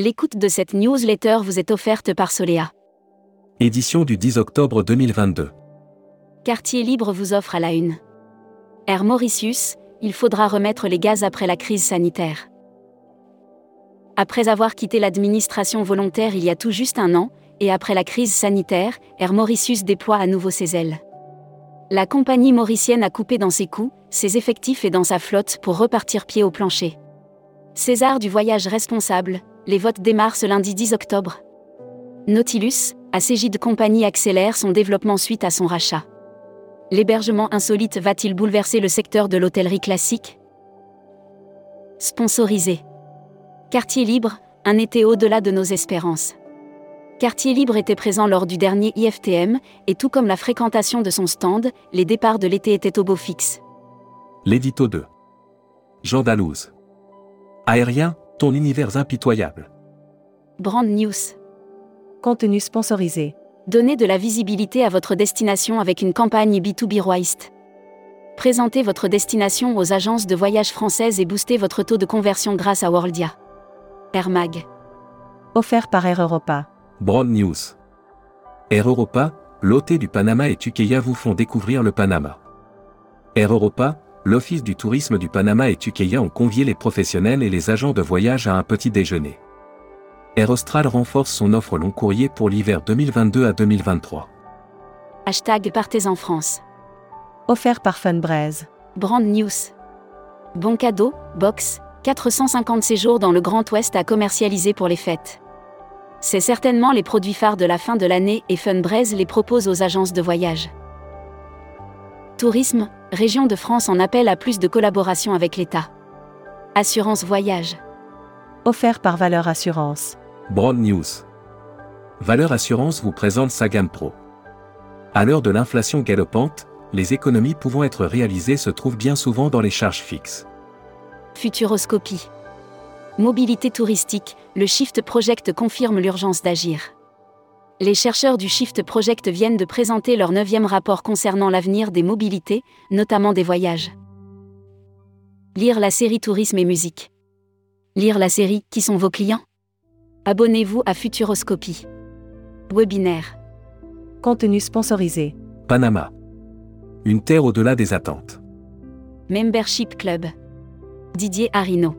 L'écoute de cette newsletter vous est offerte par Solea. Édition du 10 octobre 2022. Quartier Libre vous offre à la une. Air Mauritius, il faudra remettre les gaz après la crise sanitaire. Après avoir quitté l'administration volontaire il y a tout juste un an, et après la crise sanitaire, Air Mauritius déploie à nouveau ses ailes. La compagnie mauricienne a coupé dans ses coûts, ses effectifs et dans sa flotte pour repartir pied au plancher. César du voyage responsable, les votes démarrent ce lundi 10 octobre. Nautilus, de Compagnie accélère son développement suite à son rachat. L'hébergement insolite va-t-il bouleverser le secteur de l'hôtellerie classique? Sponsorisé. Quartier Libre, un été au-delà de nos espérances. Quartier Libre était présent lors du dernier IFTM, et tout comme la fréquentation de son stand, les départs de l'été étaient au beau fixe. L'édito 2. Jean Dalouse. Aérien, ton univers impitoyable. Brand News. Contenu sponsorisé. Donnez de la visibilité à votre destination avec une campagne B2B Roist. Présentez votre destination aux agences de voyage françaises et boostez votre taux de conversion grâce à Worldia. Air Mag. Offert par Air Europa. Broad News. Air Europa, l'OT du Panama et Tuqueya vous font découvrir le Panama. Air Europa, l'Office du tourisme du Panama et Tuqueya ont convié les professionnels et les agents de voyage à un petit déjeuner. Air Austral renforce son offre long courrier pour l'hiver 2022 à 2023. Hashtag Partez en France. Offert par Funbraise. Brand News. Bon cadeau, box, 450 séjours dans le Grand Ouest à commercialiser pour les fêtes. C'est certainement les produits phares de la fin de l'année et Funbraise les propose aux agences de voyage. Tourisme, Région de France en appelle à plus de collaboration avec l'État. Assurance voyage. Offert par Valeur Assurance. Broad News. Valeur Assurance vous présente sa gamme pro. À l'heure de l'inflation galopante, les économies pouvant être réalisées se trouvent bien souvent dans les charges fixes. Futuroscopie. Mobilité touristique, le Shift Project confirme l'urgence d'agir les chercheurs du Shift Project viennent de présenter leur neuvième rapport concernant l'avenir des mobilités, notamment des voyages. Lire la série Tourisme et musique. Lire la série Qui sont vos clients? Abonnez-vous à Futuroscopie. Webinaire. Contenu sponsorisé. Panama. Une terre au-delà des attentes. Membership Club. Didier Arino.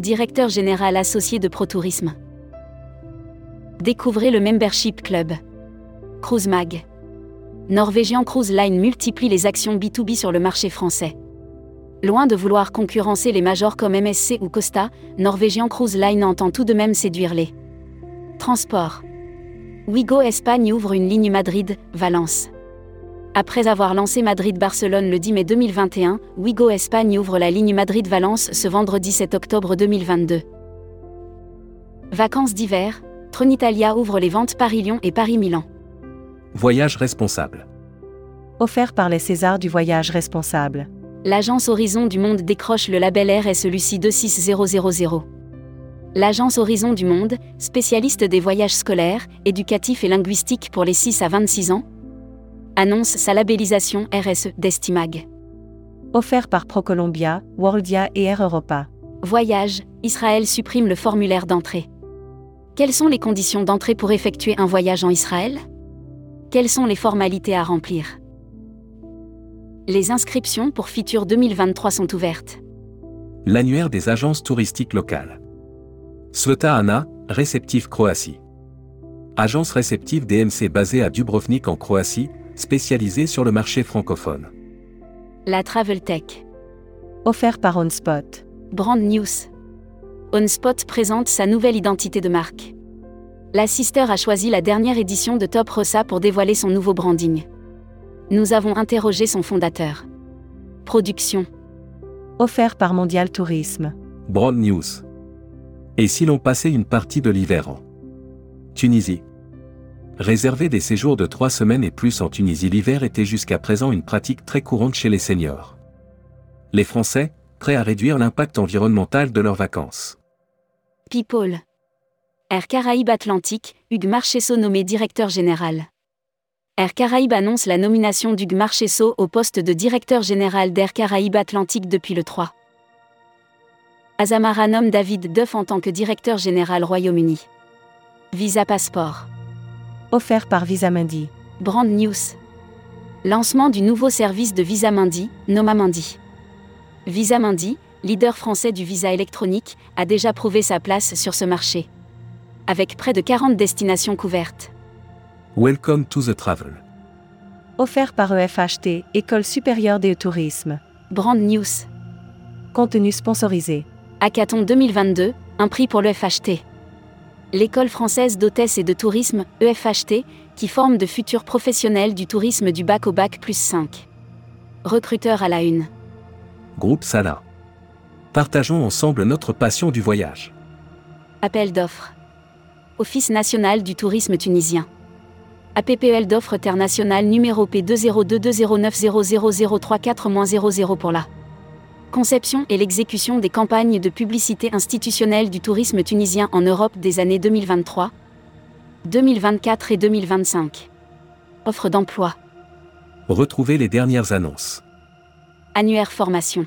Directeur général associé de ProTourisme. Découvrez le Membership Club. Cruise Mag. Norwegian Cruise Line multiplie les actions B2B sur le marché français. Loin de vouloir concurrencer les majors comme MSC ou Costa, Norwegian Cruise Line entend tout de même séduire les transports. Wigo Espagne ouvre une ligne Madrid-Valence. Après avoir lancé Madrid-Barcelone le 10 mai 2021, Wigo Espagne ouvre la ligne Madrid-Valence ce vendredi 7 octobre 2022. Vacances d'hiver, Tronitalia ouvre les ventes Paris-Lyon et Paris-Milan. Voyage responsable. Offert par les Césars du voyage responsable. L'agence Horizon du Monde décroche le label RS Lucie 26000. L'agence Horizon du Monde, spécialiste des voyages scolaires, éducatifs et linguistiques pour les 6 à 26 ans, annonce sa labellisation RSE d'Estimag. Offert par ProColombia, Worldia et Air Europa. Voyage, Israël supprime le formulaire d'entrée. Quelles sont les conditions d'entrée pour effectuer un voyage en Israël? Quelles sont les formalités à remplir? Les inscriptions pour Fitur 2023 sont ouvertes. L'annuaire des agences touristiques locales. Sveta Ana, réceptif Croatie. Agence réceptive DMC basée à Dubrovnik en Croatie, spécialisée sur le marché francophone. La Travel Tech. Offert par OnSpot. Brand News. OnSpot présente sa nouvelle identité de marque. L'assister a choisi la dernière édition de Top Rossa pour dévoiler son nouveau branding. Nous avons interrogé son fondateur. Production. Offert par Mondial Tourisme. Broad News. Et si l'on passait une partie de l'hiver en Tunisie? Réserver des séjours de trois semaines et plus en Tunisie l'hiver était jusqu'à présent une pratique très courante chez les seniors. Les Français, prêts à réduire l'impact environnemental de leurs vacances. People. Air Caraïbes Atlantique, Hugues Marchesso nommé directeur général. Air Caraïbes annonce la nomination d'Hugues Marchesso au poste de directeur général d'Air Caraïbes Atlantique depuis le 3 Azamara nomme David Duff en tant que directeur général Royaume-Uni. Visa Passport. Offert par Visamundi. Brand News. Lancement du nouveau service de Visa Mundi, Noma Mundi. Visa Mundi, leader français du visa électronique, a déjà prouvé sa place sur ce marché. Avec près de 40 destinations couvertes. Welcome to the travel. Offert par EFHT, École supérieure des tourisme. Brand News. Contenu sponsorisé. Hackathon 2022, un prix pour le FHT. L'école française d'hôtesse et de tourisme, EFHT, qui forme de futurs professionnels du tourisme du bac au bac plus 5. Recruteur à la une. Groupe Sala. Partageons ensemble notre passion du voyage. Appel d'offres. Office national du tourisme tunisien. APPL d'offres Terre nationale numéro P20220900034-00 pour la conception et l'exécution des campagnes de publicité institutionnelle du tourisme tunisien en Europe des années 2023, 2024 et 2025. Offre d'emploi. Retrouvez les dernières annonces. Annuaire formation.